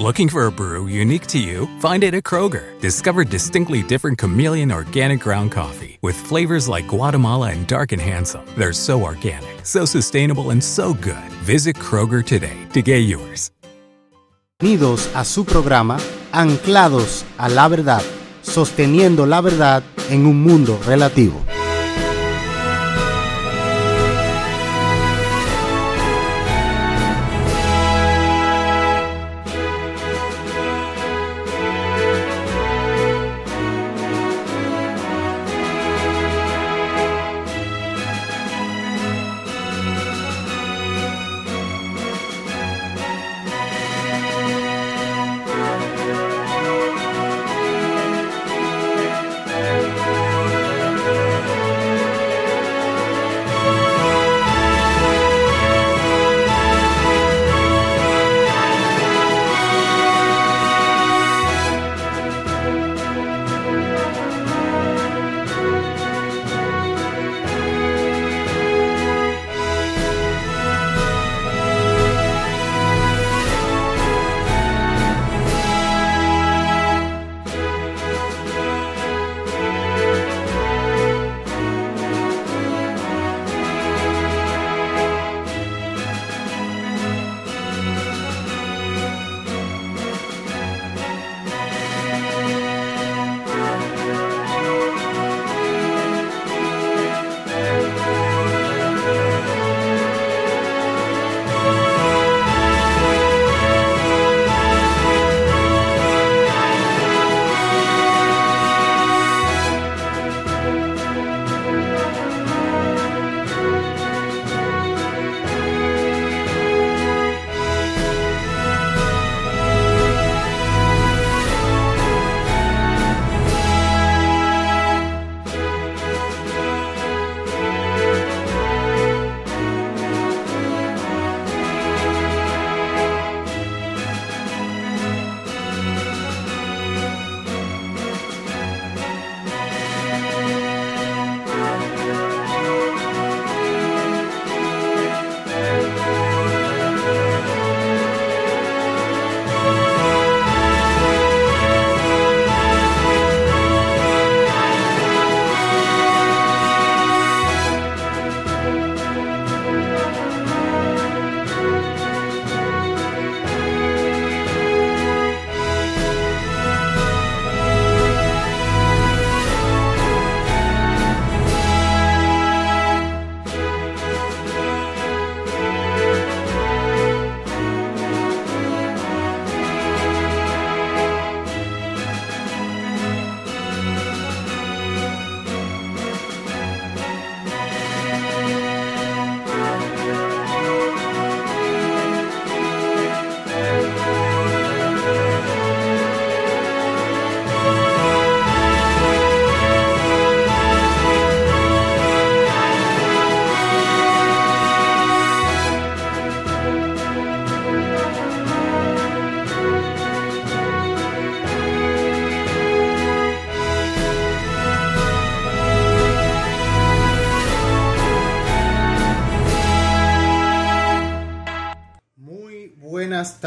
Looking for a brew unique to you? Find it at Kroger. Discover distinctly different chameleon organic ground coffee with flavors like Guatemala and Dark and Handsome. They're so organic, so sustainable, and so good. Visit Kroger today to get yours. Bienvenidos a su programa Anclados a la Verdad, sosteniendo la verdad en un mundo relativo.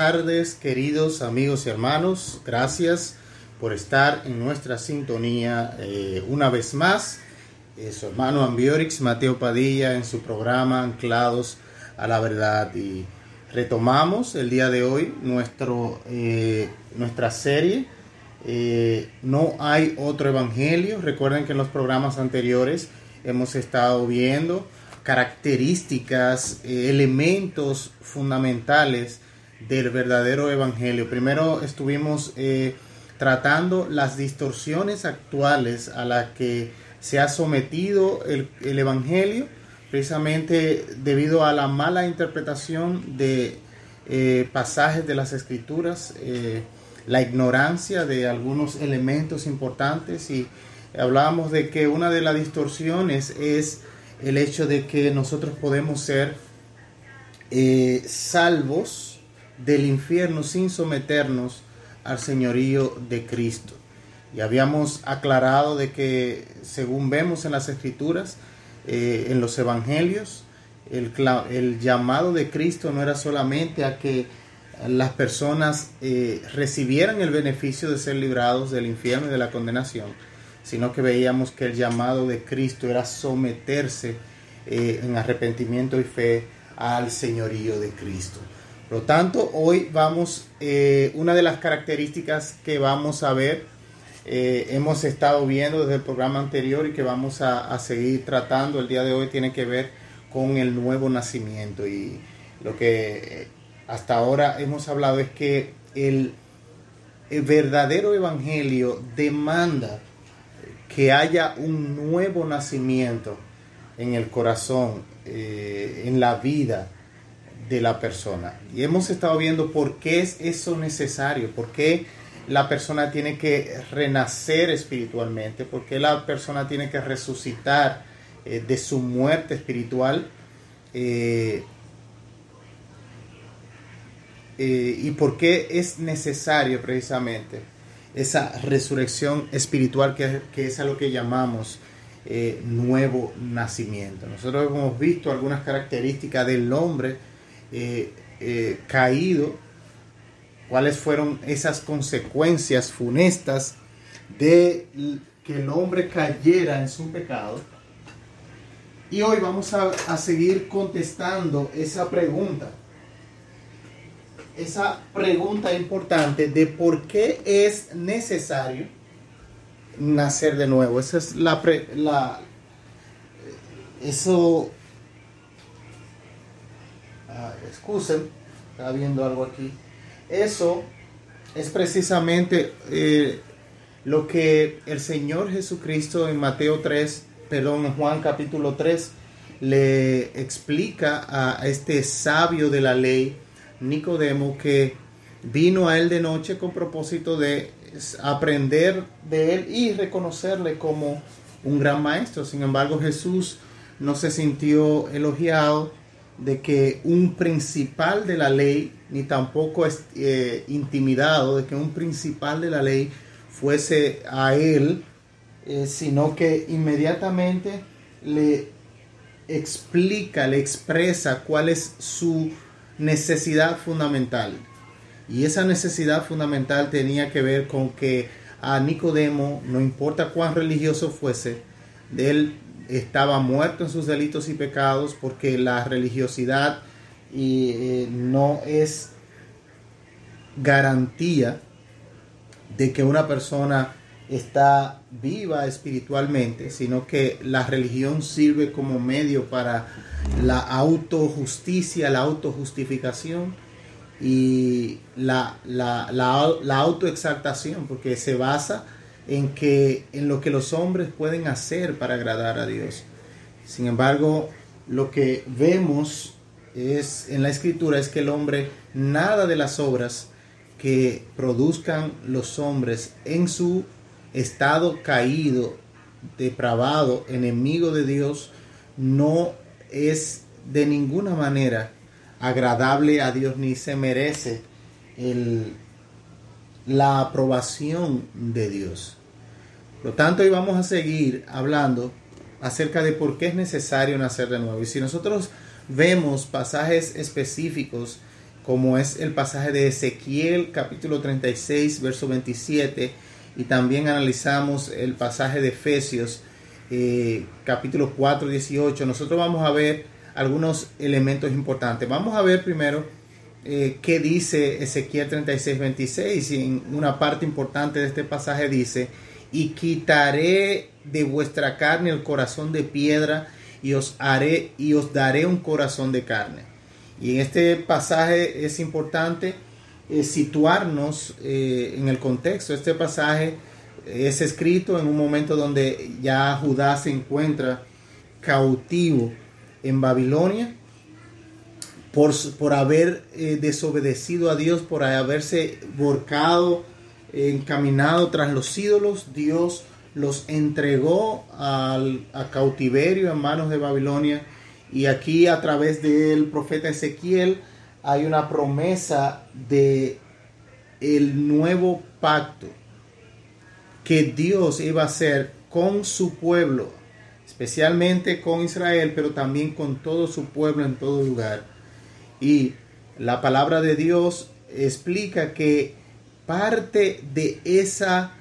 Tardes, queridos amigos y hermanos. Gracias por estar en nuestra sintonía eh, una vez más. Eh, su hermano Ambiorix, Mateo Padilla, en su programa Anclados a la Verdad. Y retomamos el día de hoy nuestro, eh, nuestra serie. no hay otro evangelio. Recuerden que en los programas anteriores hemos estado viendo características, elementos fundamentales del verdadero evangelio. Primero estuvimos eh, tratando las distorsiones actuales a las que se ha sometido el, evangelio, precisamente debido a la mala interpretación de eh, pasajes de las escrituras. Eh, la ignorancia de algunos elementos importantes y hablábamos de que una de las distorsiones es el hecho de que nosotros podemos ser salvos del infierno sin someternos al señorío de Cristo. Y habíamos aclarado de que según vemos en las escrituras, eh, en los evangelios, el, llamado de Cristo no era solamente a que las personas eh, recibieran el beneficio de ser librados del infierno y de la condenación, sino que veíamos que el llamado de Cristo era someterse en arrepentimiento y fe al señorío de Cristo. Por lo tanto, hoy vamos, eh, una de las características que vamos a ver, eh, hemos estado viendo desde el programa anterior y que vamos a, seguir tratando el día de hoy, tiene que ver con el nuevo nacimiento. Y lo que eh, hasta ahora hemos hablado es que el, verdadero evangelio demanda que haya un nuevo nacimiento en el corazón, en la vida de la persona. Y hemos estado viendo por qué es eso necesario, por qué la persona tiene que renacer espiritualmente, por qué la persona tiene que resucitar eh, de su muerte espiritual. Eh, y por qué es necesario precisamente esa resurrección espiritual que, que es a lo que llamamos eh, nuevo nacimiento. Nosotros hemos visto algunas características del hombre eh, eh, caído, cuáles fueron esas consecuencias funestas de que el hombre cayera en su pecado. Y hoy vamos a, a seguir contestando esa pregunta esa pregunta importante de por qué es necesario nacer de nuevo. Esa es la, la eso ah, está viendo algo aquí. Eso es precisamente eh, lo que el Señor Jesucristo en Mateo 3, perdón, en Juan capítulo 3, le explica a este sabio de la ley, Nicodemo, que vino a él de noche con propósito de aprender de él y reconocerle como un gran maestro. Sin embargo, Jesús no se sintió elogiado de que un principal de la ley, ni tampoco es, eh, intimidado de que un principal de la ley fuese a él, eh, sino que inmediatamente le explica, le expresa cuál es su necesidad fundamental. Y esa necesidad fundamental tenía que ver con que a Nicodemo, no importa cuán religioso fuese, él estaba muerto en sus delitos y pecados porque la religiosidad eh, no es garantía de que una persona está viva espiritualmente, sino que la religión sirve como medio para la autojusticia, la autojustificación y la, la, la, autoexaltación, porque se basa en, que, en lo que los hombres pueden hacer para agradar a Dios. Sin embargo, lo que vemos es en la escritura es que el hombre nada de las obras que produzcan los hombres en su estado caído, depravado, enemigo de Dios, no es de ninguna manera agradable a Dios ni se merece la aprobación de Dios. Por lo tanto, hoy vamos a seguir hablando acerca de por qué es necesario nacer de nuevo. Y si nosotros vemos pasajes específicos, como es el pasaje de Ezequiel capítulo 36, verso 27, y también analizamos el pasaje de Efesios eh, capítulo 4, 18, nosotros vamos a ver algunos elementos importantes. Vamos a ver primero eh, qué dice Ezequiel 36, 26. Y en una parte importante de este pasaje dice, y quitaré de vuestra carne el corazón de piedra y os haré y os daré un corazón de carne. Y en este pasaje es importante eh, situarnos eh, en el contexto. Este pasaje es escrito en un momento donde ya Judá se encuentra cautivo en Babilonia por, por haber eh, desobedecido a Dios, por haberse volcado encaminado tras los ídolos, Dios los entregó al, a cautiverio en manos de Babilonia. Y aquí a través del profeta Ezequiel hay una promesa de el nuevo pacto que Dios iba a hacer con su pueblo, especialmente con Israel, pero también con todo su pueblo en todo lugar. Y la palabra de Dios explica que parte de esa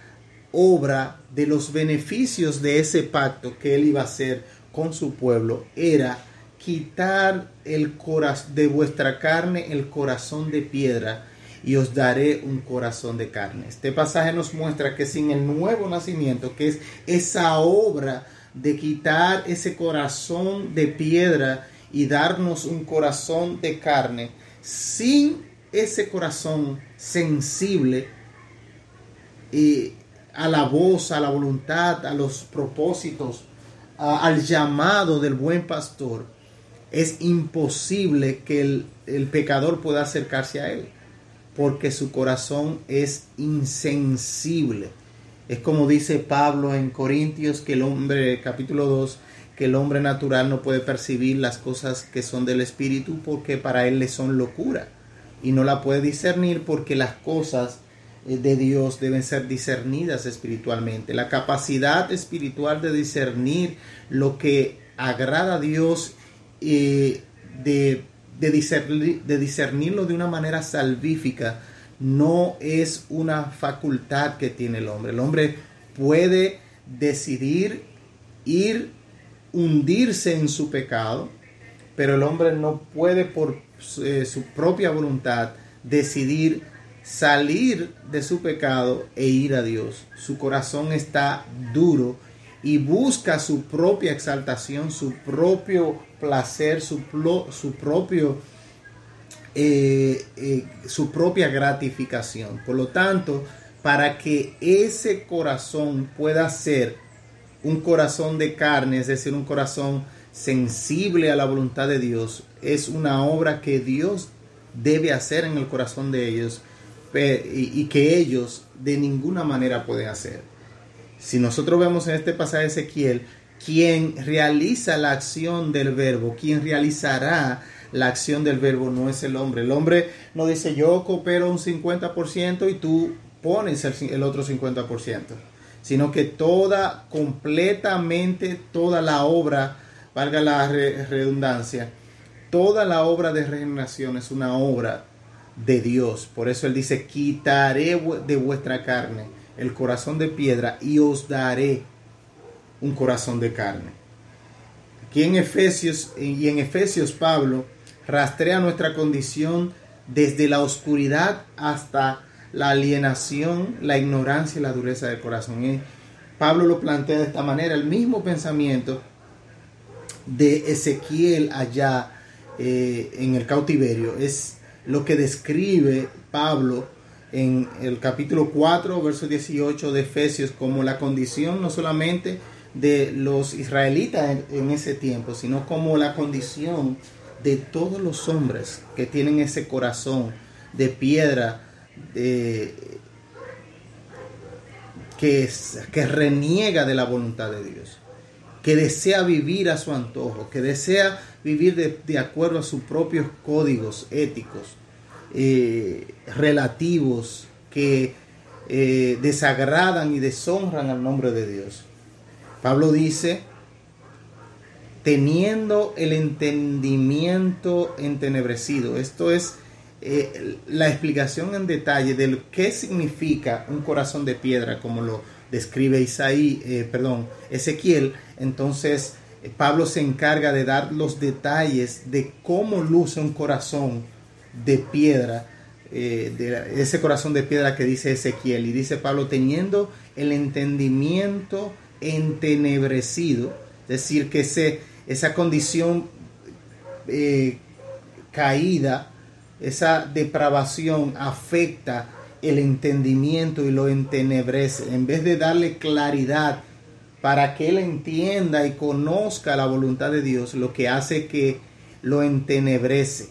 obra, de los beneficios de ese pacto que él iba a hacer con su pueblo, era quitar el corazón de vuestra carne el corazón de piedra y os daré un corazón de carne. Este pasaje nos muestra que sin el nuevo nacimiento, que es esa obra de quitar ese corazón de piedra y darnos un corazón de carne, sin ese corazón sensible y a la voz, a la voluntad, a los propósitos, al llamado del buen pastor, es imposible que el, el pecador pueda acercarse a él porque su corazón es insensible. Es como dice Pablo en Corintios que el hombre, capítulo 2, que el hombre natural no puede percibir las cosas que son del Espíritu porque para él le son locura y no la puede discernir porque las cosas eh, de Dios deben ser discernidas espiritualmente. La capacidad espiritual de discernir lo que agrada a Dios eh, de de, discernirlo de una manera salvífica no es una facultad que tiene el hombre. El hombre puede decidir ir hundirse en su pecado, pero el hombre no puede por eh, su propia voluntad decidir salir de su pecado e ir a Dios. Su corazón está duro y busca su propia exaltación, su propio placer, su, su propio eh, eh, su propia gratificación. Por lo tanto, para que ese corazón pueda ser un corazón de carne, es decir, un corazón sensible a la voluntad de Dios, es una obra que Dios debe hacer en el corazón de ellos y que ellos de ninguna manera pueden hacer. Si nosotros vemos en este pasaje de Ezequiel, quien realiza la acción del verbo, quien realizará la acción del verbo no es el hombre. El hombre no dice yo coopero un 50% y tú pones el, otro 50%, sino que toda, completamente toda la obra, valga la redundancia, toda la obra de regeneración es una obra de Dios. Por eso él dice, quitaré de vuestra carne el corazón de piedra y os daré un corazón de carne. Aquí en Efesios y en Efesios Pablo rastrea nuestra condición desde la oscuridad hasta la alienación, la ignorancia y la dureza del corazón. Pablo lo plantea de esta manera, el mismo pensamiento de Ezequiel allá eh, en el cautiverio es lo que describe Pablo en el capítulo 4, verso 18 de Efesios como la condición no solamente de los israelitas en, ese tiempo, sino como la condición de todos los hombres que tienen ese corazón de piedra, de, que, que reniega de la voluntad de Dios, que desea vivir a su antojo, que desea vivir de, de acuerdo a sus propios códigos éticos eh, relativos que eh, desagradan y deshonran al nombre de Dios. Pablo dice, teniendo el entendimiento entenebrecido. Esto es eh, la explicación en detalle de qué significa un corazón de piedra, como lo describe Isaí, perdón, Ezequiel. Entonces, Pablo se encarga de dar los detalles de cómo luce un corazón de piedra, eh, de ese corazón de piedra que dice Ezequiel. Y dice Pablo, teniendo el entendimiento entenebrecido, es decir, que ese, esa condición eh, caída, esa depravación afecta el entendimiento y lo entenebrece. En vez de darle claridad para que él entienda y conozca la voluntad de Dios, lo que hace que lo entenebrece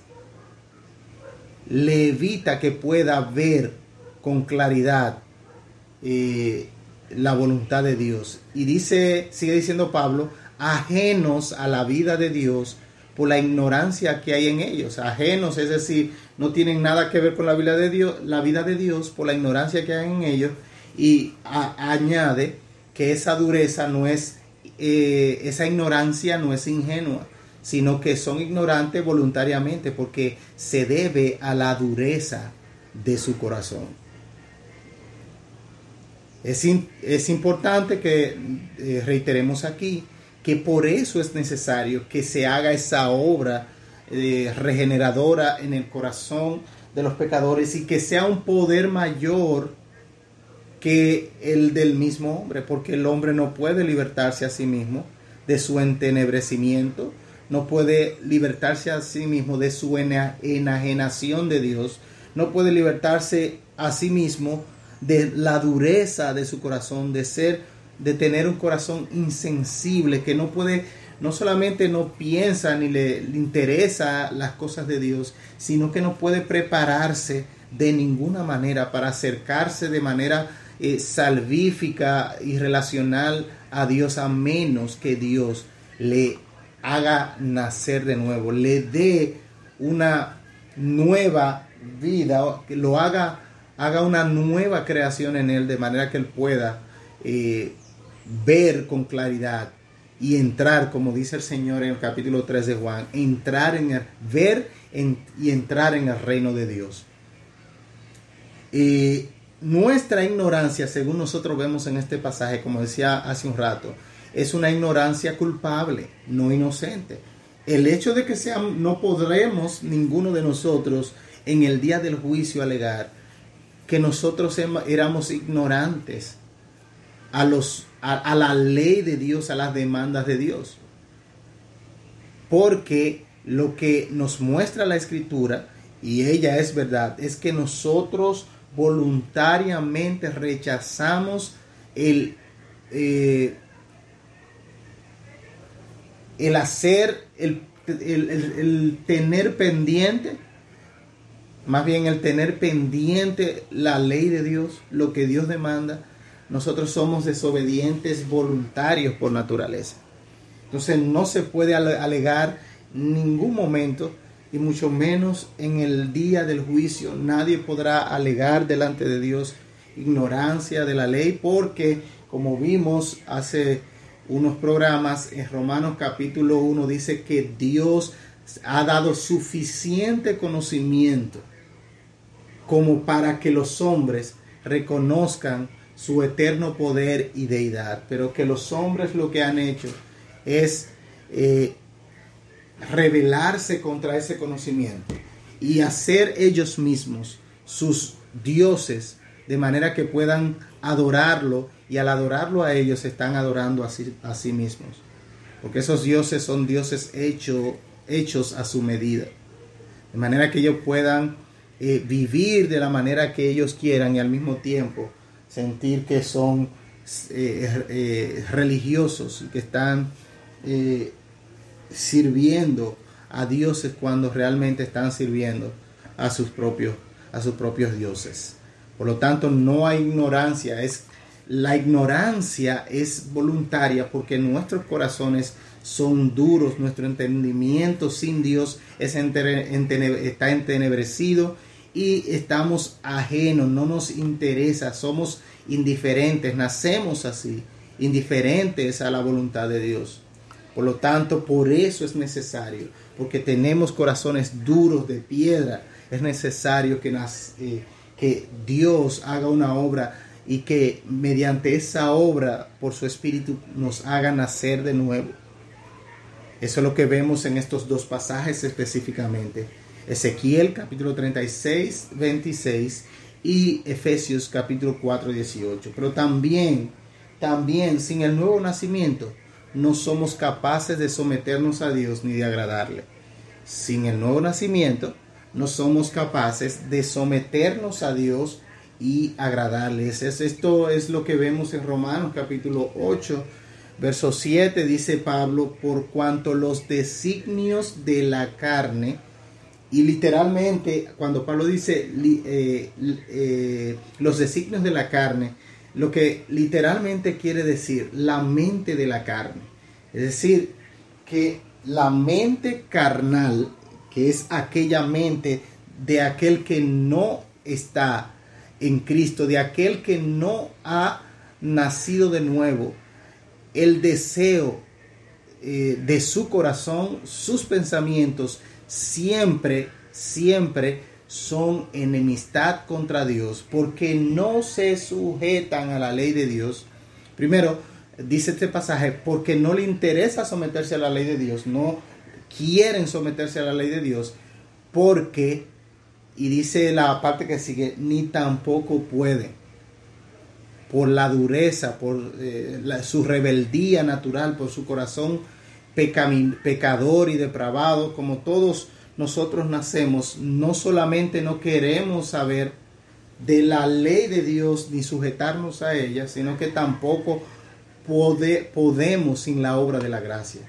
le evita que pueda ver con claridad eh, la voluntad de Dios. Y dice, sigue diciendo Pablo, ajenos a la vida de Dios por la ignorancia que hay en ellos. Ajenos, es decir, no tienen nada que ver con la vida de Dios, la vida de Dios por la ignorancia que hay en ellos. Y añade que esa dureza no es, eh, esa ignorancia no es ingenua, sino que son ignorantes voluntariamente porque se debe a la dureza de su corazón. Es, es importante que eh, reiteremos aquí que por eso es necesario que se haga esa obra eh, regeneradora en el corazón de los pecadores y que sea un poder mayor que el del mismo hombre, porque el hombre no puede libertarse a sí mismo de su entenebrecimiento, no puede libertarse a sí mismo de su enajenación de Dios, no puede libertarse a sí mismo de la dureza de su corazón, de ser, de tener un corazón insensible, que no puede, no solamente no piensa ni le, interesa las cosas de Dios, sino que no puede prepararse de ninguna manera para acercarse de manera eh, salvífica y relacional a Dios a menos que Dios le haga nacer de nuevo, le dé una nueva vida, que lo haga haga una nueva creación en él de manera que él pueda eh, ver con claridad y entrar, como dice el Señor en el capítulo 3 de Juan, entrar en el, ver y entrar en el reino de Dios. Y nuestra ignorancia, según nosotros vemos en este pasaje, como decía hace un rato, es una ignorancia culpable, no inocente. El hecho de que seamos, no podremos ninguno de nosotros en el día del juicio alegar que nosotros éramos ignorantes a, los, a, la ley de Dios, a las demandas de Dios. Porque lo que nos muestra la escritura, y ella es verdad, es que nosotros voluntariamente rechazamos el, eh, el hacer, el, el, tener pendiente más bien el tener pendiente la ley de Dios, lo que Dios demanda, nosotros somos desobedientes voluntarios por naturaleza. Entonces no se puede alegar ningún momento y mucho menos en el día del juicio. Nadie podrá alegar delante de Dios ignorancia de la ley porque como vimos hace unos programas en Romanos capítulo 1 dice que Dios ha dado suficiente conocimiento como para que los hombres reconozcan su eterno poder y deidad, pero que los hombres lo que han hecho es eh, rebelarse contra ese conocimiento y hacer ellos mismos sus dioses de manera que puedan adorarlo y al adorarlo a ellos están adorando a sí, a sí mismos, porque esos dioses son dioses hechos a su medida, de manera que ellos puedan eh, vivir de la manera que ellos quieran y al mismo tiempo sentir que son eh, eh, religiosos y que están sirviendo a dioses cuando realmente están sirviendo a sus propios a sus propios dioses. Por lo tanto, no hay ignorancia, es la ignorancia es voluntaria porque nuestros corazones son duros, nuestro entendimiento sin Dios es está entenebrecido y estamos ajenos, no nos interesa, somos indiferentes, nacemos así, indiferentes a la voluntad de Dios. Por lo tanto, por eso es necesario, porque tenemos corazones duros de piedra, es necesario que, eh, que Dios haga una obra y que mediante esa obra, por su Espíritu, nos haga nacer de nuevo. Eso es lo que vemos en estos dos pasajes específicamente. Ezequiel capítulo 36, 26 y Efesios capítulo 4, 18. Pero también, también sin el nuevo nacimiento no somos capaces de someternos a Dios ni de agradarle. Sin el nuevo nacimiento no somos capaces de someternos a Dios y agradarle. Esto es lo que vemos en Romanos capítulo 8, verso 7, dice Pablo, por cuanto los designios de la carne, y literalmente, cuando Pablo dice eh, eh, los designios de la carne, lo que literalmente quiere decir la mente de la carne. Es decir, que la mente carnal, que es aquella mente de aquel que no está en Cristo, de aquel que no ha nacido de nuevo, el deseo eh, de su corazón, sus pensamientos, siempre, siempre son enemistad contra Dios, porque no se sujetan a la ley de Dios. Primero, dice este pasaje, porque no le interesa someterse a la ley de Dios, no quieren someterse a la ley de Dios, porque, y dice la parte que sigue, ni tampoco pueden, por la dureza, por eh, su rebeldía natural, por su corazón pecador y depravado, como todos nosotros nacemos, no solamente no queremos saber de la ley de Dios ni sujetarnos a ella, sino que tampoco podemos sin la obra de la gracia.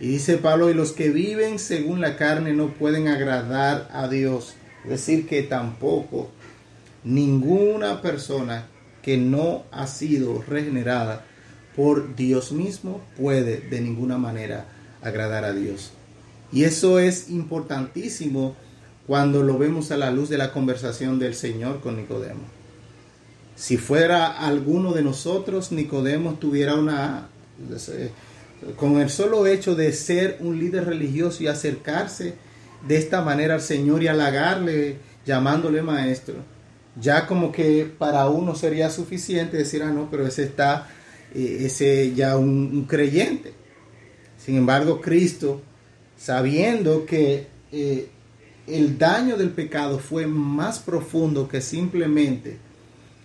Y dice Pablo, y los que viven según la carne no pueden agradar a Dios. Es decir, que tampoco ninguna persona que no ha sido regenerada por Dios mismo puede de ninguna manera agradar a Dios. Y eso es importantísimo cuando lo vemos a la luz de la conversación del Señor con Nicodemo. Si fuera alguno de nosotros, Nicodemo tuviera una... Con el solo hecho de ser un líder religioso y acercarse de esta manera al Señor y halagarle llamándole maestro, ya como que para uno sería suficiente decir, ah, no, pero ese está, ese ya un creyente. Sin embargo, Cristo sabiendo que eh, el daño del pecado fue más profundo que simplemente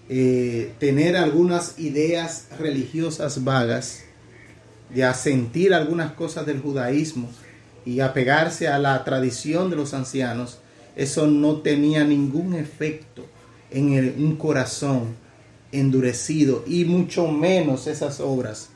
eh, tener algunas ideas religiosas vagas, de asentir algunas cosas del judaísmo y apegarse a la tradición de los ancianos, eso no tenía ningún efecto en un corazón endurecido y mucho menos esas obras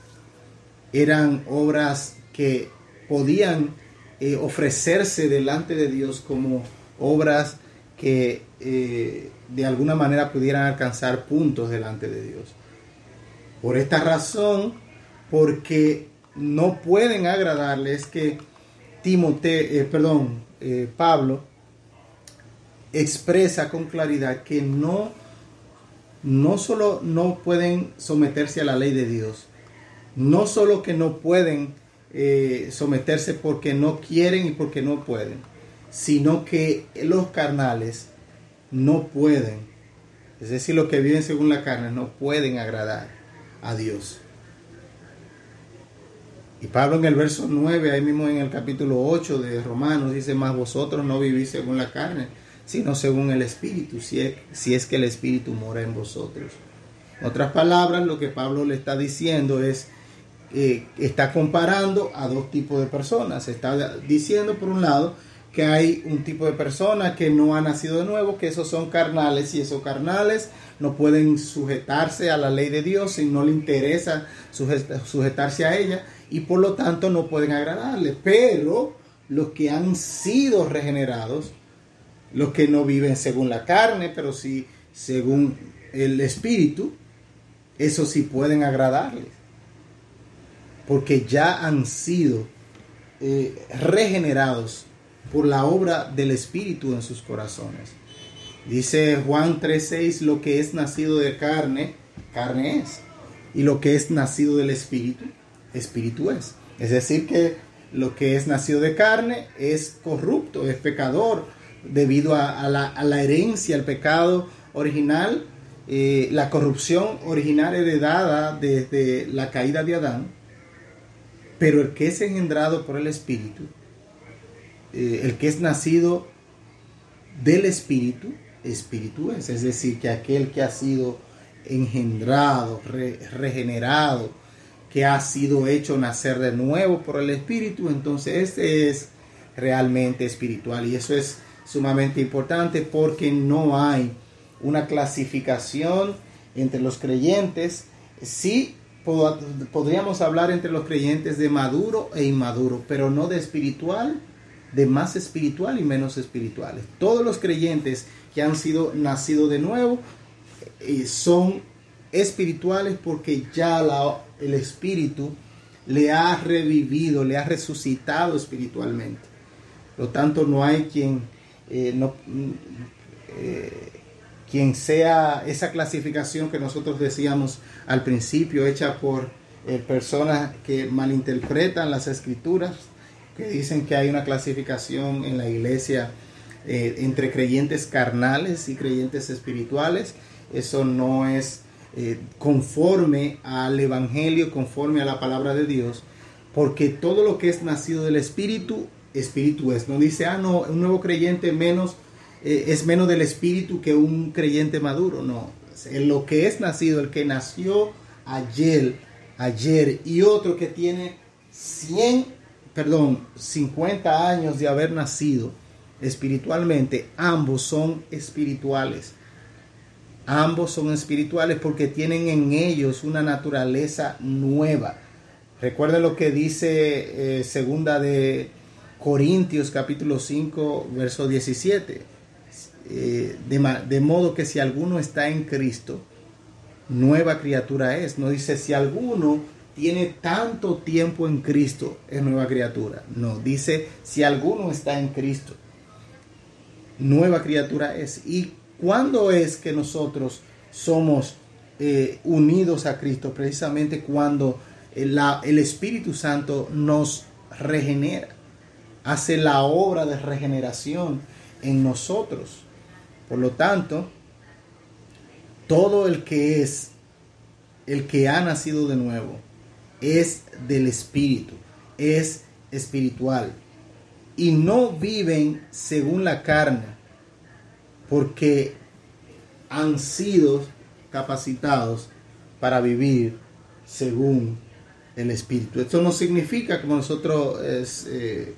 eran obras que podían eh, ofrecerse delante de Dios como obras que eh, de alguna manera pudieran alcanzar puntos delante de Dios. Por esta razón, porque no pueden agradarles que Timoteo, eh, perdón, Pablo expresa con claridad que no, no solo no pueden someterse a la ley de Dios, no solo que no pueden eh, someterse porque no quieren y porque no pueden, sino que los carnales no pueden, es decir, los que viven según la carne, no pueden agradar a Dios. Y Pablo en el verso 9, ahí mismo en el capítulo 8 de Romanos, dice, más vosotros no vivís según la carne, sino según el Espíritu, si es, si que el Espíritu mora en vosotros. En otras palabras, lo que Pablo le está diciendo es, eh, está comparando a dos tipos de personas. Está diciendo, por un lado, que hay un tipo de persona que no ha nacido de nuevo, que esos son carnales y esos carnales no pueden sujetarse a la ley de Dios y no le interesa sujetarse a ella y por lo tanto no pueden agradarle. Pero los que han sido regenerados, los que no viven según la carne, pero sí según el espíritu, eso sí pueden agradarles porque ya han sido eh, regenerados por la obra del Espíritu en sus corazones. Dice Juan 3:6, lo que es nacido de carne, carne es. Y lo que es nacido del Espíritu, Espíritu es. Es decir, que lo que es nacido de carne es corrupto, es pecador, debido a, la, herencia, al pecado original, eh, la corrupción original heredada desde la caída de Adán pero el que es engendrado por el Espíritu, eh, el que es nacido del Espíritu, Espíritu es. Es decir, que aquel que ha sido engendrado, regenerado, que ha sido hecho nacer de nuevo por el Espíritu, entonces este es realmente espiritual. Y eso es sumamente importante porque no hay una clasificación entre los creyentes. Sí podríamos hablar entre los creyentes de maduro e inmaduro, pero no de espiritual, de más espiritual y menos espirituales. Todos los creyentes que han sido nacidos de nuevo eh, son espirituales porque ya el Espíritu le ha revivido, le ha resucitado espiritualmente. Por lo tanto, no hay quien, eh, no, eh, quien sea esa clasificación que nosotros decíamos al principio, hecha por eh, personas que malinterpretan las escrituras, que dicen que hay una clasificación en la iglesia entre creyentes carnales y creyentes espirituales. Eso no es conforme al Evangelio, conforme a la palabra de Dios, porque todo lo que es nacido del Espíritu, Espíritu es. No dice, ah, no, un nuevo creyente menos, eh, es menos del Espíritu que un creyente maduro. No, lo que es nacido, el que nació ayer, ayer, y otro que tiene 100, perdón, 50 años de haber nacido espiritualmente, ambos son espirituales. Ambos son espirituales porque tienen en ellos una naturaleza nueva. Recuerden lo que dice eh, segunda de Corintios capítulo 5 verso 17. Eh, de, de modo que si alguno está en Cristo, nueva criatura es. No dice si alguno tiene tanto tiempo en Cristo, es nueva criatura. No, dice si alguno está en Cristo, nueva criatura es. Y ¿Cuándo es que nosotros somos eh, unidos a Cristo? Precisamente cuando el, el Espíritu Santo nos regenera, hace la obra de regeneración en nosotros. Por lo tanto, todo el que es, el que ha nacido de nuevo, es del Espíritu, es espiritual. Y no viven según la carne, porque han sido capacitados para vivir según el Espíritu. Esto no significa, como nosotros eh,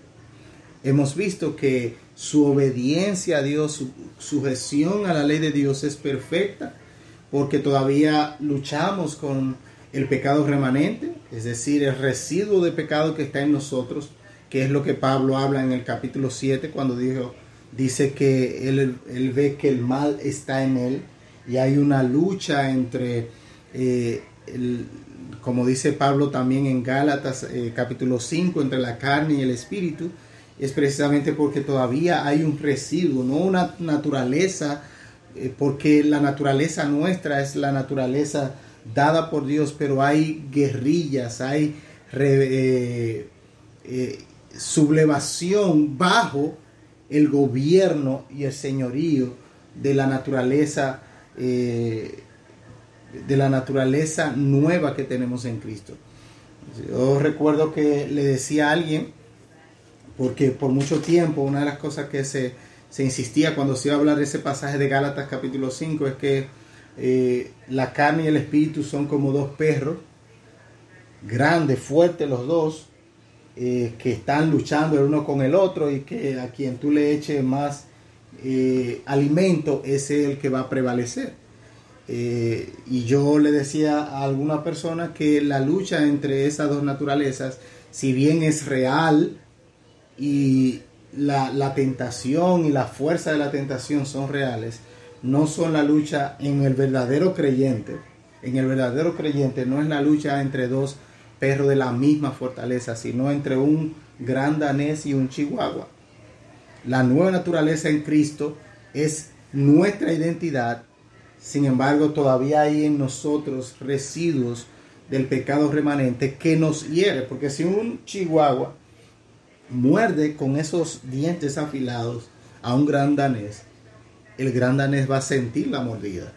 hemos visto, que su obediencia a Dios, su sujeción a la ley de Dios es perfecta, porque todavía luchamos con el pecado remanente, es decir, el residuo de pecado que está en nosotros, que es lo que Pablo habla en el capítulo 7 cuando dijo, dice que él, ve que el mal está en él y hay una lucha entre, eh, como dice Pablo también en Gálatas eh, capítulo 5, entre la carne y el espíritu, es precisamente porque todavía hay un residuo, no una naturaleza, eh, porque la naturaleza nuestra es la naturaleza dada por Dios, pero hay guerrillas, hay sublevación bajo el gobierno y el señorío de la naturaleza eh, de la naturaleza nueva que tenemos en Cristo. Yo recuerdo que le decía a alguien, porque por mucho tiempo una de las cosas que se, insistía cuando se iba a hablar de ese pasaje de Gálatas capítulo 5 es que eh, la carne y el espíritu son como dos perros, grandes, fuertes los dos, eh, que están luchando el uno con el otro y que a quien tú le eches más eh, alimento es el que va a prevalecer. Y yo le decía a alguna persona que la lucha entre esas dos naturalezas, si bien es real y la, la tentación y la fuerza de la tentación son reales, no son la lucha en el verdadero creyente. En el verdadero creyente no es la lucha entre dos perro de la misma fortaleza, sino entre un gran danés y un chihuahua. La nueva naturaleza en Cristo es nuestra identidad, sin embargo todavía hay en nosotros residuos del pecado remanente que nos hiere, porque si un chihuahua muerde con esos dientes afilados a un gran danés, el gran danés va a sentir la mordida.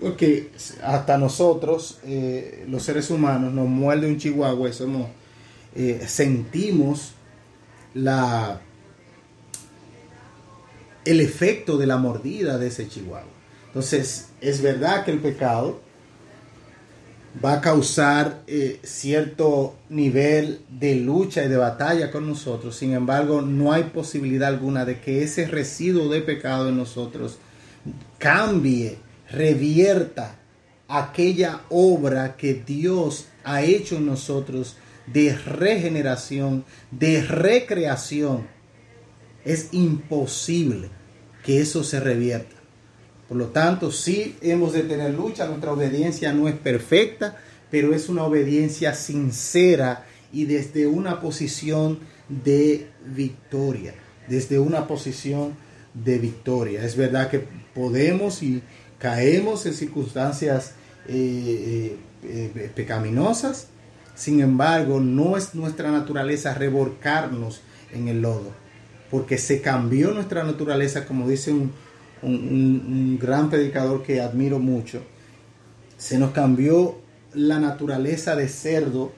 Porque hasta nosotros, eh, los seres humanos, nos muerde un chihuahua y somos, eh, sentimos la, el efecto de la mordida de ese chihuahua. Entonces, es verdad que el pecado va a causar eh, cierto nivel de lucha y de batalla con nosotros. Sin embargo, no hay posibilidad alguna de que ese residuo de pecado en nosotros cambie revierta aquella obra que Dios ha hecho en nosotros de regeneración, de recreación. Es imposible que eso se revierta. Por lo tanto, sí hemos de tener lucha, nuestra obediencia no es perfecta, pero es una obediencia sincera y desde una posición de victoria, desde una posición de victoria. Es verdad que podemos y caemos en circunstancias eh, eh, eh, pecaminosas, sin embargo, no es nuestra naturaleza revolcarnos en el lodo, porque se cambió nuestra naturaleza, como dice un, gran predicador que admiro mucho, se nos cambió la naturaleza de cerdo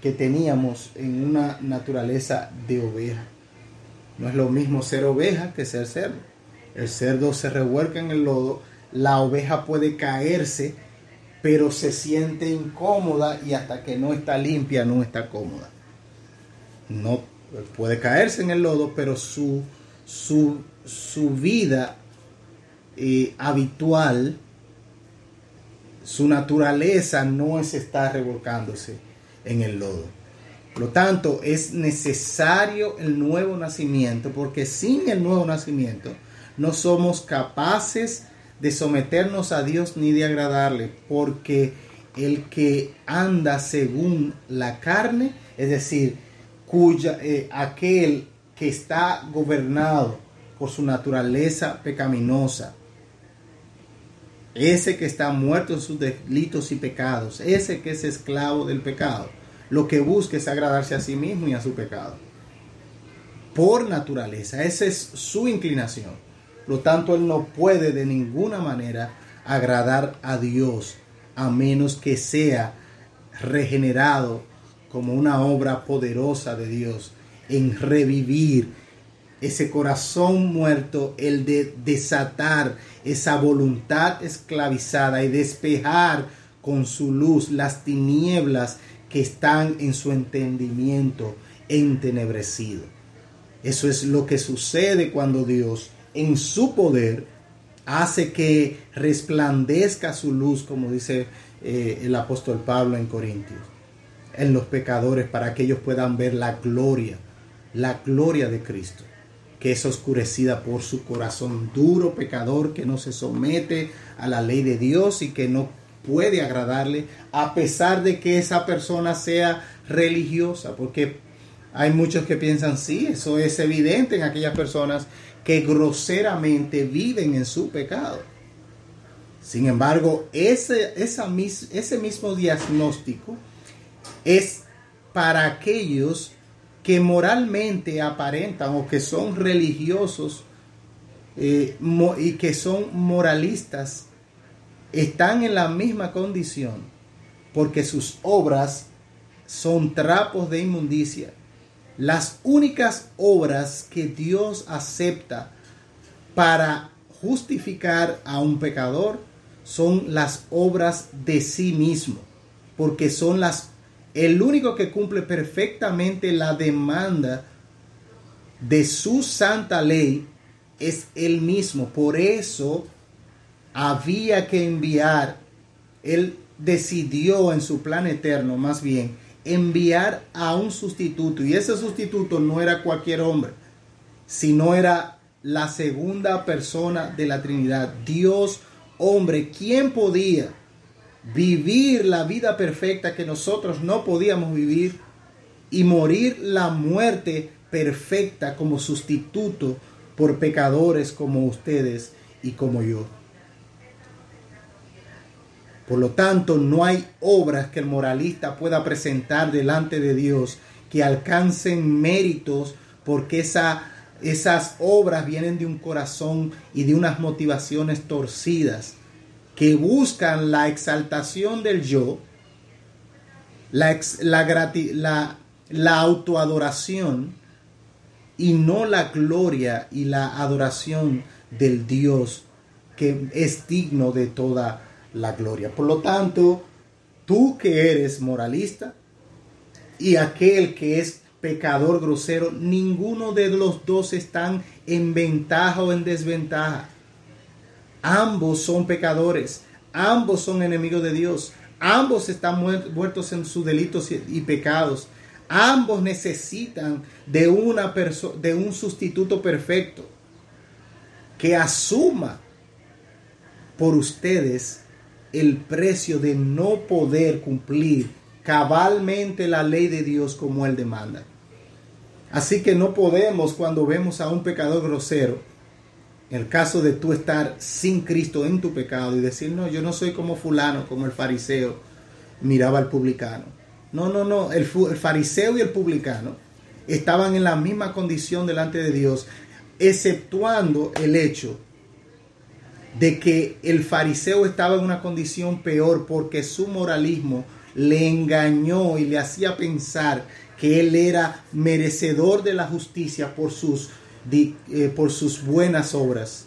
que teníamos en una naturaleza de oveja. No es lo mismo ser oveja que ser cerdo. El cerdo se revuelca en el lodo, la oveja puede caerse, pero se siente incómoda y hasta que no está limpia no está cómoda. No puede caerse en el lodo, pero su, su, su vida habitual, su naturaleza no es estar revolcándose en el lodo. Por lo tanto, es necesario el nuevo nacimiento, porque sin el nuevo nacimiento no somos capaces de someternos a Dios ni de agradarle, porque el que anda según la carne, es decir, cuya, eh, aquel que está gobernado por su naturaleza pecaminosa, ese que está muerto en sus delitos y pecados, ese que es esclavo del pecado, lo que busca es agradarse a sí mismo y a su pecado. Por naturaleza, esa es su inclinación. Por lo tanto, él no puede de ninguna manera agradar a Dios a menos que sea regenerado como una obra poderosa de Dios en revivir ese corazón muerto, el de desatar esa voluntad esclavizada y despejar con su luz las tinieblas que están en su entendimiento entenebrecido. Eso es lo que sucede cuando Dios en su poder hace que resplandezca su luz, como dice eh, el apóstol Pablo en Corintios, en los pecadores para que ellos puedan ver la gloria, la gloria de Cristo que es oscurecida por su corazón duro, pecador, que no se somete a la ley de Dios y que no puede agradarle, a pesar de que esa persona sea religiosa, porque hay muchos que piensan, sí, eso es evidente en aquellas personas que groseramente viven en su pecado. Sin embargo, ese, ese mismo diagnóstico es para aquellos que moralmente aparentan o que son religiosos eh, y que son moralistas están en la misma condición porque sus obras son trapos de inmundicia. Las únicas obras que Dios acepta para justificar a un pecador son las obras de sí mismo, porque son las el único que cumple perfectamente la demanda de su santa ley es él mismo. Por eso había que enviar, él decidió en su plan eterno, más bien, enviar a un sustituto. Y ese sustituto no era cualquier hombre, sino era la segunda persona de la Trinidad, Dios hombre. ¿Quién podía? Vivir la vida perfecta que nosotros no podíamos vivir y morir la muerte perfecta como sustituto por pecadores como ustedes y como yo. Por lo tanto, no hay obras que el moralista pueda presentar delante de Dios que alcancen méritos porque esa, esas obras vienen de un corazón y de unas motivaciones torcidas que buscan la exaltación del yo, la, la, la autoadoración y no la gloria y la adoración del Dios que es digno de toda la gloria. Por lo tanto, tú que eres moralista y aquel que es pecador grosero, ninguno de los dos están en ventaja o en desventaja. Ambos son pecadores, ambos son enemigos de Dios, ambos están muertos en sus delitos y pecados. Ambos necesitan de, una de un sustituto perfecto que asuma por ustedes el precio de no poder cumplir cabalmente la ley de Dios como Él demanda. Así que no podemos cuando vemos a un pecador grosero, el caso de tú estar sin Cristo en tu pecado y decir, no, yo no soy como fulano, como el fariseo, miraba al publicano. No, no, no, el, el fariseo y el publicano estaban en la misma condición delante de Dios, exceptuando el hecho de que el fariseo estaba en una condición peor porque su moralismo le engañó y le hacía pensar que él era merecedor de la justicia por sus, eh, por sus buenas obras.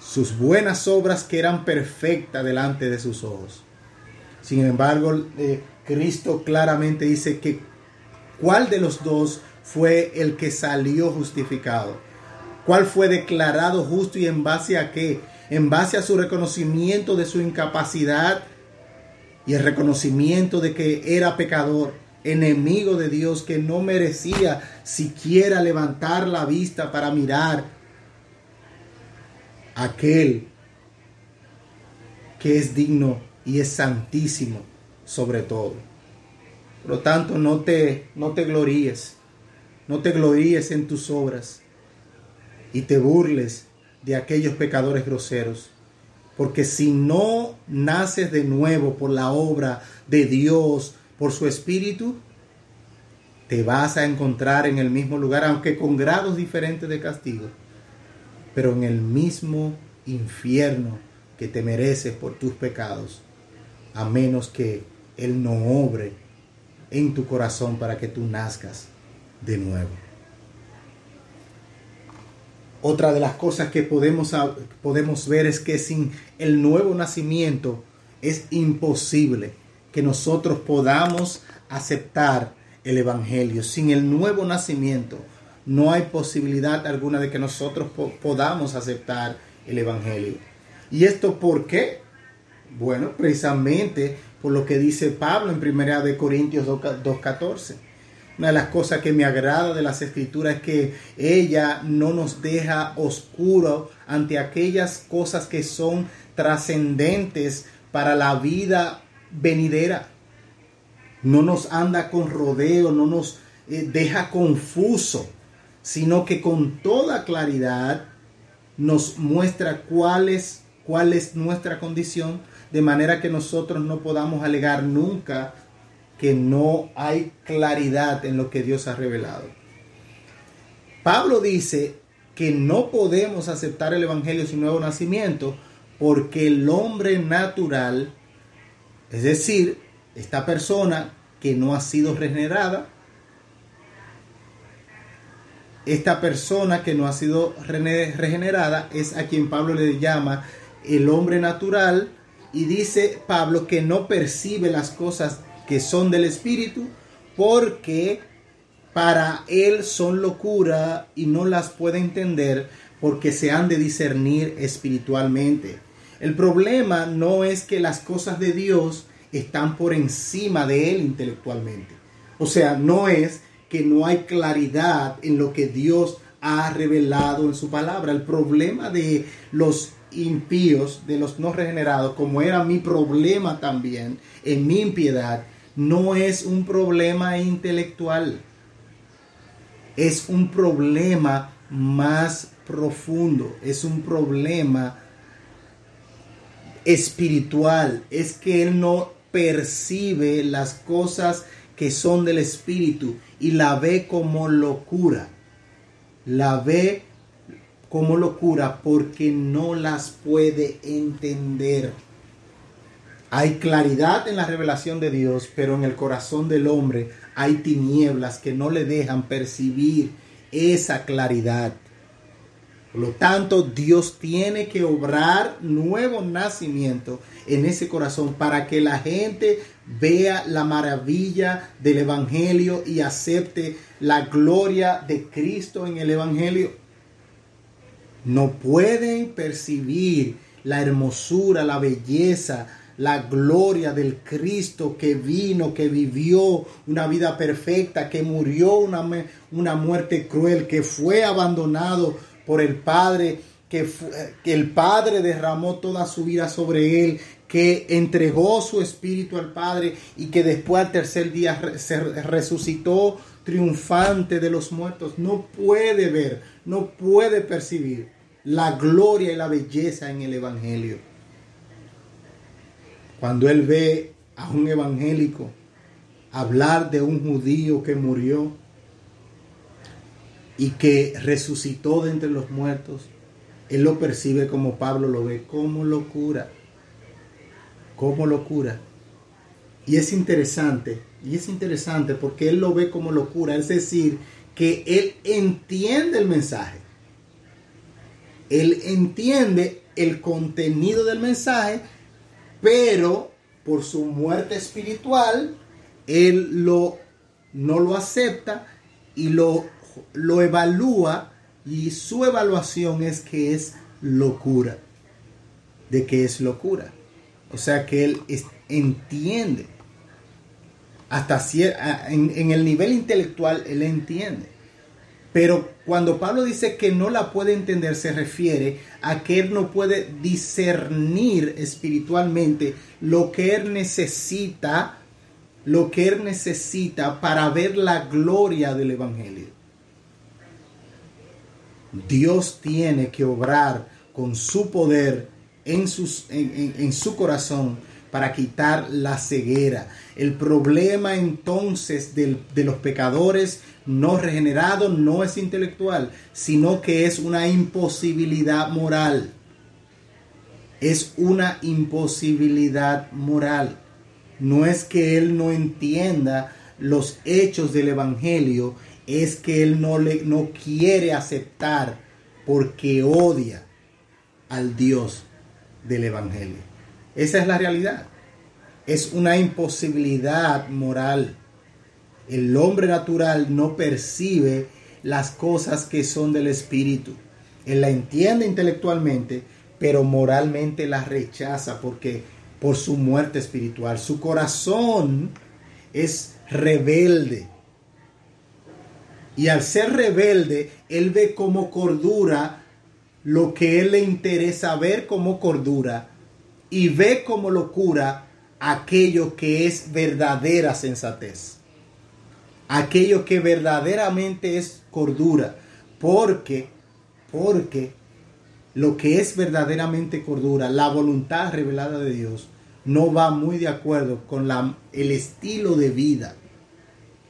Sus buenas obras que eran perfectas delante de sus ojos. Sin embargo, eh, Cristo claramente dice que cuál de los dos fue el que salió justificado. ¿Cuál fue declarado justo y en base a qué? En base a su reconocimiento de su incapacidad y el reconocimiento de que era pecador, enemigo de Dios, que no merecía siquiera levantar la vista para mirar aquel que es digno y es santísimo sobre todo. Por lo tanto, no te, no te gloríes, no te gloríes en tus obras y te burles de aquellos pecadores groseros. Porque si no naces de nuevo por la obra de Dios, por su espíritu, te vas a encontrar en el mismo lugar, aunque con grados diferentes de castigo, pero en el mismo infierno que te mereces por tus pecados, a menos que Él no obre en tu corazón para que tú nazcas de nuevo. Otra de las cosas que podemos, podemos ver es que sin el nuevo nacimiento es imposible que nosotros podamos aceptar el Evangelio. Sin el nuevo nacimiento no hay posibilidad alguna de que nosotros podamos aceptar el Evangelio. ¿Y esto por qué? Bueno, precisamente por lo que dice Pablo en 1 Corintios 2.14 una de las cosas que me agrada de las escrituras es que ella no nos deja oscuro ante aquellas cosas que son trascendentes para la vida venidera. No nos anda con rodeo, no nos eh, deja confuso, sino que con toda claridad nos muestra cuál es, nuestra condición, de manera que nosotros no podamos alegar nunca que no hay claridad en lo que Dios ha revelado. Pablo dice que no podemos aceptar el Evangelio sin nuevo nacimiento porque el hombre natural, es decir, esta persona que no ha sido regenerada, esta persona que no ha sido regenerada es a quien Pablo le llama el hombre natural y dice Pablo que no percibe las cosas que son del Espíritu, porque para él son locura y no las puede entender porque se han de discernir espiritualmente. El problema no es que las cosas de Dios están por encima de él intelectualmente. O sea, no es que no hay claridad en lo que Dios ha revelado en su palabra. El problema de los impíos, de los no regenerados, como era mi problema también en mi impiedad, no es un problema intelectual, es un problema más profundo, es un problema espiritual, es que él no percibe las cosas que son del espíritu y la ve como locura, la ve como locura porque no las puede entender. Hay claridad en la revelación de Dios, pero en el corazón del hombre hay tinieblas que no le dejan percibir esa claridad. Por lo tanto, Dios tiene que obrar nuevo nacimiento en ese corazón para que la gente vea la maravilla del Evangelio y acepte la gloria de Cristo en el Evangelio. No pueden percibir la hermosura, la belleza, la gloria del Cristo que vino, que vivió una vida perfecta, que murió una, una muerte cruel, que fue abandonado por el Padre, que, el Padre derramó toda su vida sobre él, que entregó su espíritu al Padre y que después al tercer día se resucitó triunfante de los muertos, no puede ver, no puede percibir la gloria y la belleza en el Evangelio. Cuando él ve a un evangélico hablar de un judío que murió y que resucitó de entre los muertos, él lo percibe como Pablo lo ve, como locura, como locura. Y es interesante, y es interesante porque él lo ve como locura, es decir, que él entiende el mensaje. Él entiende el contenido del mensaje, pero por su muerte espiritual, él lo, no lo acepta y lo, lo evalúa y su evaluación es que es locura, de que es locura. O sea que él entiende, hasta en, en el nivel intelectual él entiende. Pero cuando Pablo dice que no la puede entender, se refiere a que él no puede discernir espiritualmente lo que él necesita, lo que él necesita para ver la gloria del Evangelio. Dios tiene que obrar con su poder en, sus, en, su corazón para quitar la ceguera. El problema entonces de los pecadores no regenerado no es intelectual, sino que es una imposibilidad moral. Es una imposibilidad moral. No es que él no entienda los hechos del Evangelio, es que él no, le, no quiere aceptar porque odia al Dios del Evangelio. Esa es la realidad. Es una imposibilidad moral. El hombre natural no percibe las cosas que son del Espíritu. Él la entiende intelectualmente, pero moralmente la rechaza porque por su muerte espiritual. Su corazón es rebelde. Y al ser rebelde, él ve como cordura lo que él le interesa ver como cordura y ve como locura aquello que es verdadera sensatez. Aquello que verdaderamente es cordura, porque, porque lo que es verdaderamente cordura, la voluntad revelada de Dios, no va muy de acuerdo con el estilo de vida,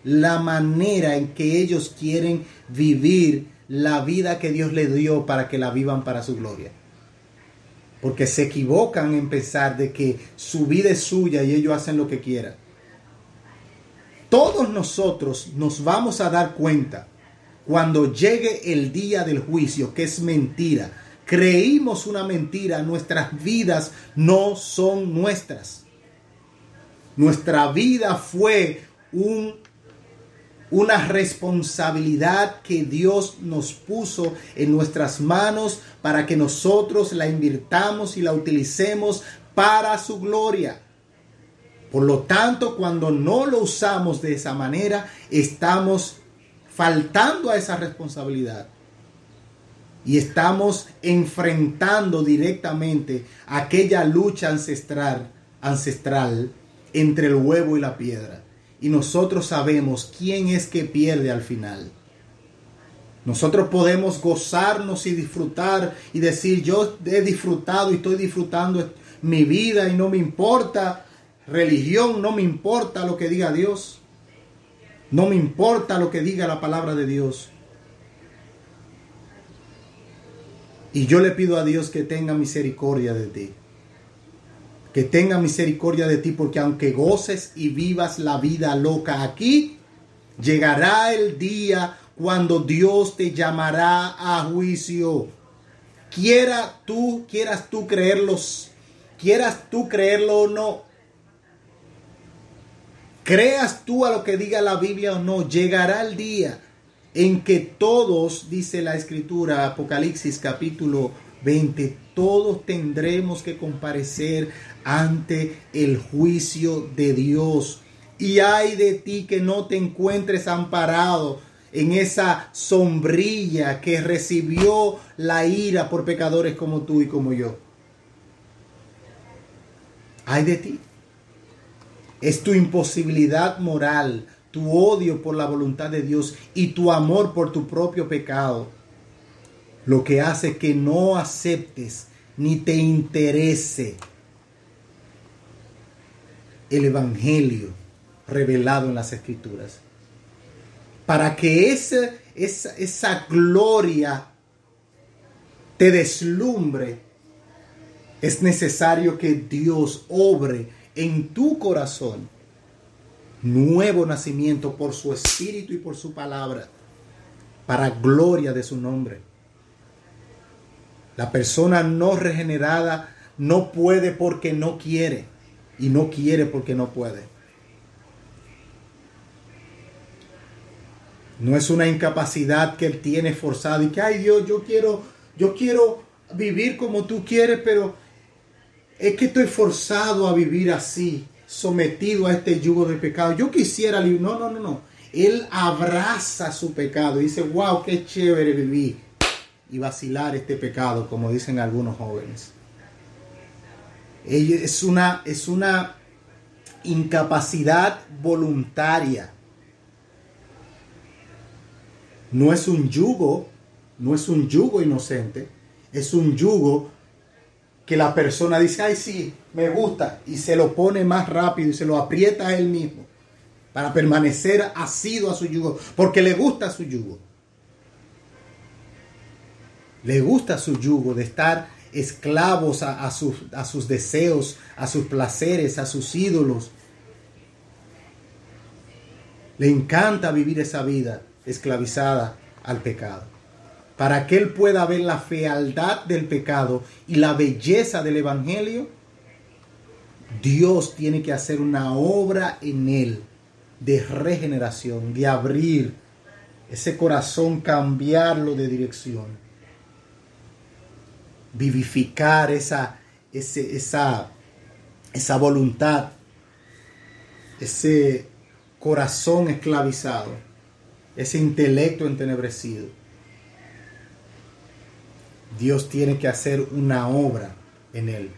la manera en que ellos quieren vivir la vida que Dios les dio para que la vivan para su gloria. Porque se equivocan en pensar de que su vida es suya y ellos hacen lo que quieran todos nosotros nos vamos a dar cuenta cuando llegue el día del juicio, que es mentira. Creímos una mentira, nuestras vidas no son nuestras. Nuestra vida fue un, una responsabilidad que Dios nos puso en nuestras manos para que nosotros la invirtamos y la utilicemos para su gloria. Por lo tanto, cuando no lo usamos de esa manera, estamos faltando a esa responsabilidad. Y estamos enfrentando directamente aquella lucha ancestral, ancestral entre el huevo y la piedra. Y nosotros sabemos quién es que pierde al final. Nosotros podemos gozarnos y disfrutar y decir, yo he disfrutado y estoy disfrutando mi vida y no me importa religión, no me importa lo que diga Dios. No me importa lo que diga la palabra de Dios. Y yo le pido a Dios que tenga misericordia de ti. Que tenga misericordia de ti porque aunque goces y vivas la vida loca aquí, llegará el día cuando Dios te llamará a juicio. Quiera tú, quieras tú creerlos, quieras tú creerlo o no, Creas tú a lo que diga la Biblia o no, llegará el día en que todos, dice la escritura, Apocalipsis capítulo 20, todos tendremos que comparecer ante el juicio de Dios. Y hay de ti que no te encuentres amparado en esa sombrilla que recibió la ira por pecadores como tú y como yo. Ay de ti. Es tu imposibilidad moral, tu odio por la voluntad de Dios y tu amor por tu propio pecado lo que hace que no aceptes ni te interese el Evangelio revelado en las Escrituras. Para que esa, esa, esa gloria te deslumbre, es necesario que Dios obre en tu corazón nuevo nacimiento por su espíritu y por su palabra, para gloria de su nombre. La persona no regenerada no puede porque no quiere y no quiere porque no puede. No es una incapacidad que él tiene forzado y que, ay Dios, yo quiero, yo quiero vivir como tú quieres, pero es que estoy forzado a vivir así, sometido a este yugo de pecado. Yo quisiera, no, no, no, no. Él abraza su pecado y dice, wow, qué chévere vivir y vacilar este pecado, como dicen algunos jóvenes. Es una, es una incapacidad voluntaria. No es un yugo, no es un yugo inocente, es un yugo que la persona dice, ay sí, me gusta, y se lo pone más rápido y se lo aprieta a él mismo para permanecer asido a su yugo, porque le gusta su yugo. Le gusta su yugo de estar esclavos a, sus, sus deseos, a sus placeres, a sus ídolos. Le encanta vivir esa vida esclavizada al pecado. Para que él pueda ver la fealdad del pecado y la belleza del Evangelio, Dios tiene que hacer una obra en él de regeneración, de abrir ese corazón, cambiarlo de dirección vivificar esa, esa, esa voluntad, ese corazón esclavizado, ese intelecto entenebrecido. Dios tiene que hacer una obra en él.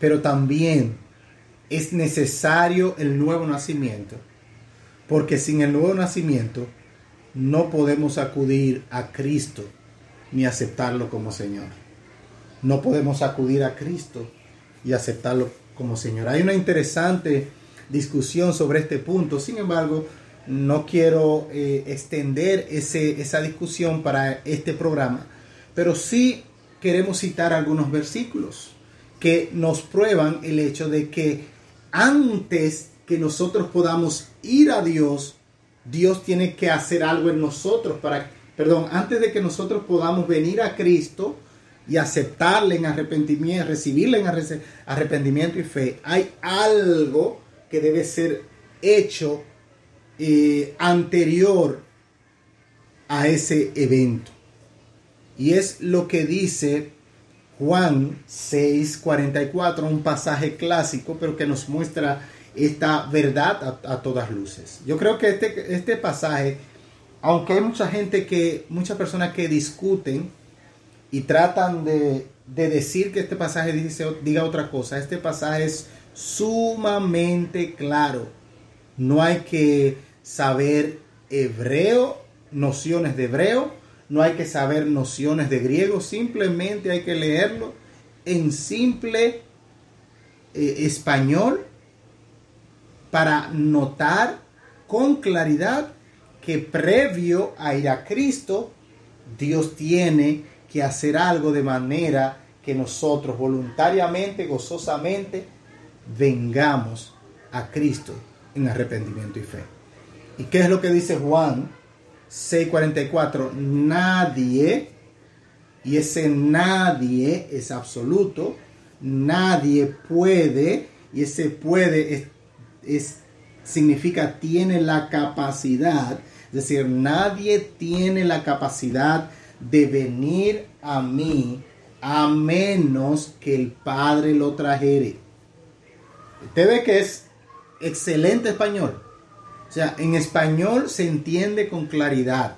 Pero también es necesario el nuevo nacimiento, porque sin el nuevo nacimiento no podemos acudir a Cristo ni aceptarlo como Señor no podemos acudir a Cristo y aceptarlo como Señor. Hay una interesante discusión sobre este punto, sin embargo, no quiero eh, extender ese, esa discusión para este programa, pero sí queremos citar algunos versículos que nos prueban el hecho de que antes que nosotros podamos ir a Dios, Dios tiene que hacer algo en nosotros para, perdón, antes de que nosotros podamos venir a Cristo, y aceptarle en arrepentimiento, recibirle en arrepentimiento y fe, hay algo que debe ser hecho eh, anterior a ese evento. Y es lo que dice Juan 6:44, un pasaje clásico, pero que nos muestra esta verdad a, a, todas luces. Yo creo que este, este pasaje, aunque hay mucha gente que, muchas personas que discuten y tratan de, decir que este pasaje dice, diga otra cosa. Este pasaje es sumamente claro. No hay que saber hebreo, nociones de hebreo, no hay que saber nociones de griego, simplemente hay que leerlo en simple eh, español para notar con claridad que previo a ir a Cristo, Dios tiene que hacer algo de manera que nosotros voluntariamente, gozosamente, vengamos a Cristo en arrepentimiento y fe. ¿Y qué es lo que dice Juan 6:44? Nadie, y ese nadie es absoluto, nadie puede, y ese puede es, significa tiene la capacidad, es decir, nadie tiene la capacidad de venir a mí a menos que el Padre lo trajere. Usted ve que es excelente español. O sea, en español se entiende con claridad.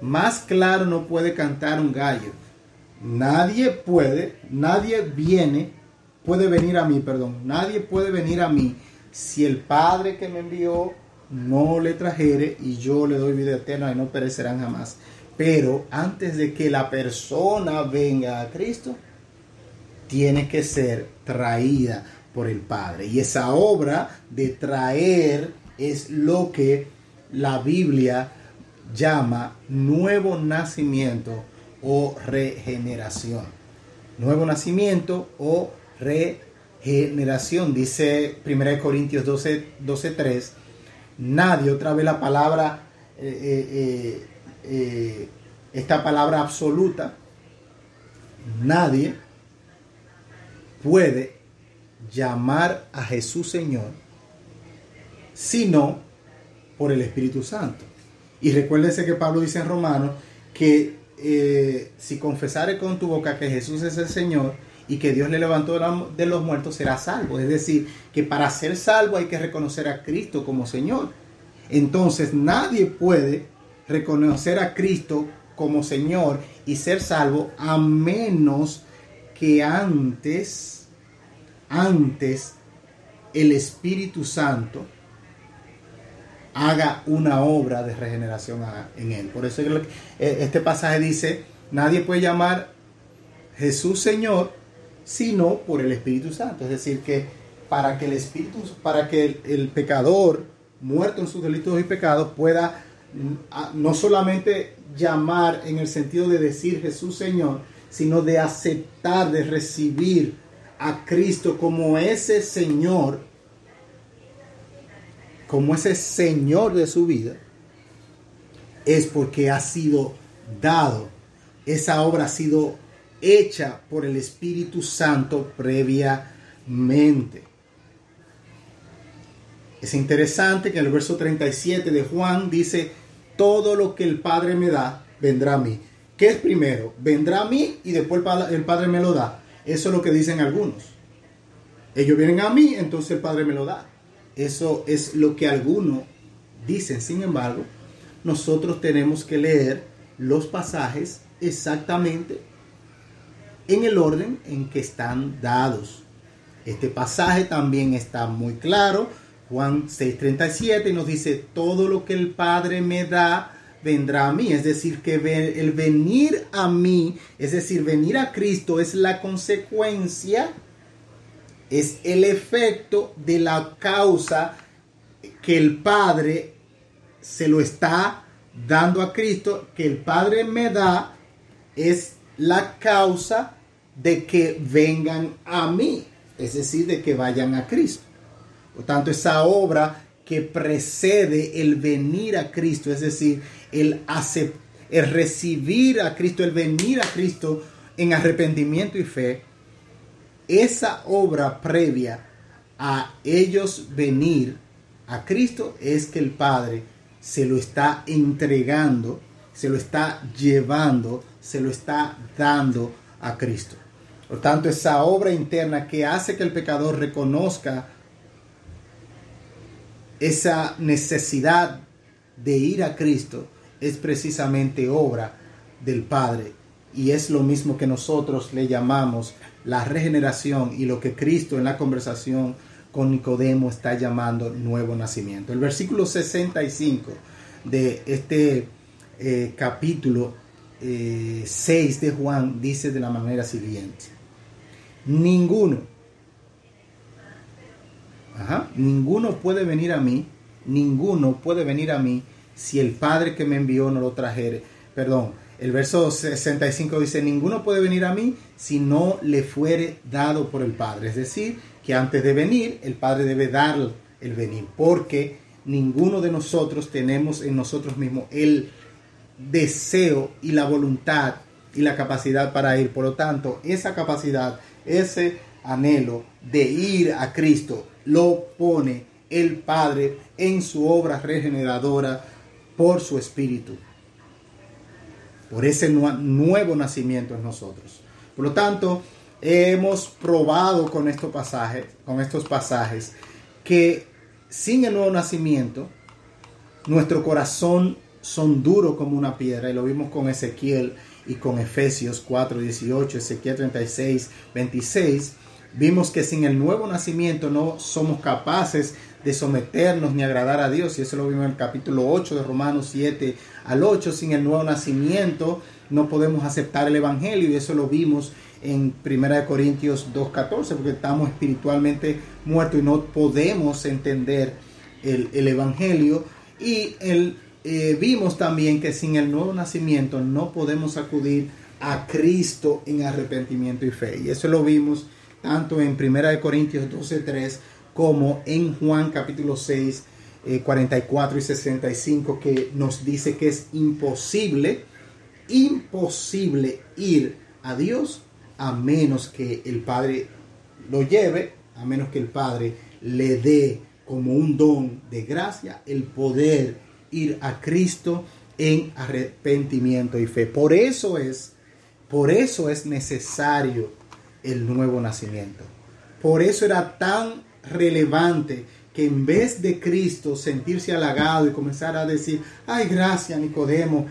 Más claro no puede cantar un gallo. Nadie puede, nadie viene, puede venir a mí, perdón, nadie puede venir a mí si el Padre que me envió no le trajere y yo le doy vida eterna y no perecerán jamás. Pero antes de que la persona venga a Cristo, tiene que ser traída por el Padre. Y esa obra de traer es lo que la Biblia llama nuevo nacimiento o regeneración. Nuevo nacimiento o regeneración. Dice 1 Corintios 12, 12 3. Nadie, otra vez la palabra, eh, eh, eh, esta palabra absoluta, nadie puede llamar a Jesús Señor sino por el Espíritu Santo. Y recuérdense que Pablo dice en Romanos que eh, si confesare con tu boca que Jesús es el Señor y que Dios le levantó de los muertos, será salvo. Es decir, que para ser salvo hay que reconocer a Cristo como Señor. Entonces nadie puede reconocer a Cristo como Señor y ser salvo a menos que antes, antes el Espíritu Santo haga una obra de regeneración en él. Por eso eh, este pasaje dice, nadie puede llamar Jesús Señor sino por el Espíritu Santo. Es decir, que para que el Espíritu, para que el, pecador muerto en sus delitos y pecados pueda no solamente llamar en el sentido de decir Jesús Señor, sino de aceptar, de recibir a Cristo como ese Señor como ese Señor de su vida, es porque ha sido dado, esa obra ha sido hecha por el Espíritu Santo previamente. Es interesante que en el verso 37 de Juan dice, todo lo que el Padre me da, vendrá a mí. ¿Qué es primero? Vendrá a mí y después el Padre me lo da. Eso es lo que dicen algunos. Ellos vienen a mí, entonces el Padre me lo da. Eso es lo que algunos dicen. Sin embargo, nosotros tenemos que leer los pasajes exactamente en el orden en que están dados. Este pasaje también está muy claro. Juan 6:37 nos dice, todo lo que el Padre me da, vendrá a mí. Es decir, que el venir a mí, es decir, venir a Cristo es la consecuencia es el efecto de la causa que el Padre se lo está dando a Cristo, que el Padre me da, es la causa de que vengan a mí, es decir, de que vayan a Cristo. Por tanto, esa obra que precede el venir a Cristo, es decir, el, el recibir a Cristo, el venir a Cristo en arrepentimiento y fe, esa obra previa a ellos venir a Cristo es que el Padre se lo está entregando, se lo está llevando, se lo está dando a Cristo. Por tanto, esa obra interna que hace que el pecador reconozca esa necesidad de ir a Cristo es precisamente obra del Padre. Y es lo mismo que nosotros le llamamos la regeneración y lo que Cristo en la conversación con Nicodemo está llamando nuevo nacimiento. El versículo 65 de este eh, capítulo 6 eh, de Juan dice de la manera siguiente. Ninguno, ninguno puede venir a mí, ninguno puede venir a mí si el Padre que me envió no lo trajere. Perdón, el verso 65 dice, ninguno puede venir a mí si no le fuere dado por el Padre. Es decir, que antes de venir, el Padre debe dar el venir, porque ninguno de nosotros tenemos en nosotros mismos el deseo y la voluntad y la capacidad para ir. Por lo tanto, esa capacidad, ese anhelo de ir a Cristo, lo pone el Padre en su obra regeneradora por su Espíritu por ese nuevo nacimiento en nosotros. Por lo tanto, hemos probado con estos pasajes, con estos pasajes que sin el nuevo nacimiento nuestro corazón son duros como una piedra y lo vimos con Ezequiel y con Efesios 4, 18, Ezequiel 36, 26, vimos que sin el nuevo nacimiento no somos capaces de someternos ni agradar a Dios. Y eso lo vimos en el capítulo 8 de Romanos 7 al 8. Sin el nuevo nacimiento no podemos aceptar el Evangelio. Y eso lo vimos en 1 Corintios 2.14, porque estamos espiritualmente muertos y no podemos entender el, el Evangelio. Y el eh, vimos también que sin el nuevo nacimiento no podemos acudir a Cristo en arrepentimiento y fe. Y eso lo vimos tanto en 1 Corintios 12.3 como en Juan capítulo 6, 44 eh, y 65, que nos dice que es imposible, imposible ir a Dios a menos que el Padre lo lleve, a menos que el Padre le dé como un don de gracia el poder ir a Cristo en arrepentimiento y fe. Por eso es, por eso es necesario el nuevo nacimiento. Por eso era tan relevante que en vez de Cristo sentirse halagado y comenzar a decir, ay, gracias Nicodemo,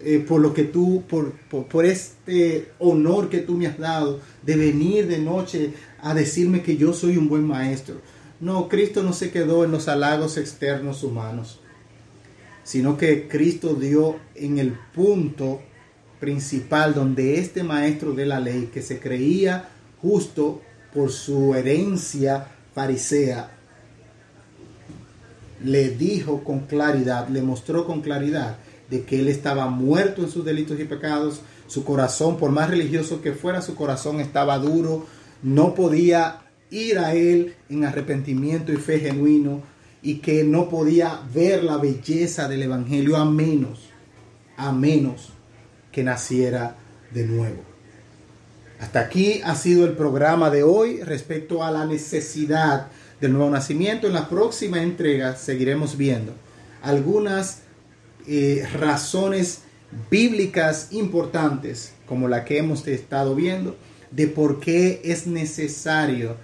eh, por lo que tú, por, por, este honor que tú me has dado de venir de noche a decirme que yo soy un buen maestro. No, Cristo no se quedó en los halagos externos humanos sino que Cristo dio en el punto principal donde este maestro de la ley, que se creía justo por su herencia farisea, le dijo con claridad, le mostró con claridad de que él estaba muerto en sus delitos y pecados, su corazón, por más religioso que fuera, su corazón estaba duro, no podía ir a él en arrepentimiento y fe genuino, y que no podía ver la belleza del Evangelio a menos, a menos que naciera de nuevo. Hasta aquí ha sido el programa de hoy respecto a la necesidad del nuevo nacimiento. En la próxima entrega seguiremos viendo algunas eh, razones bíblicas importantes como la que hemos estado viendo de por qué es necesario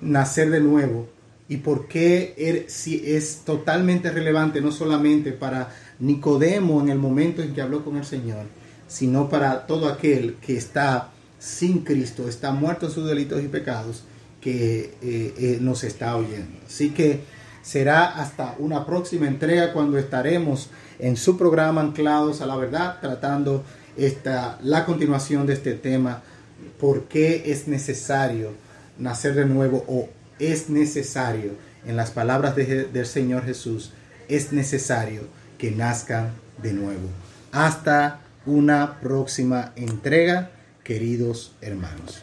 nacer de nuevo y por qué er, es totalmente relevante no solamente para Nicodemo en el momento en que habló con el Señor, sino para todo aquel que está sin Cristo, está muerto en sus delitos y pecados, que eh, eh, nos está oyendo. Así que será hasta una próxima entrega cuando estaremos en su programa Anclados a la Verdad, tratando esta, la continuación de este tema, por qué es necesario nacer de nuevo o es necesario, en las palabras del Señor Jesús, es necesario que nazcan de nuevo. Hasta una próxima entrega, queridos hermanos.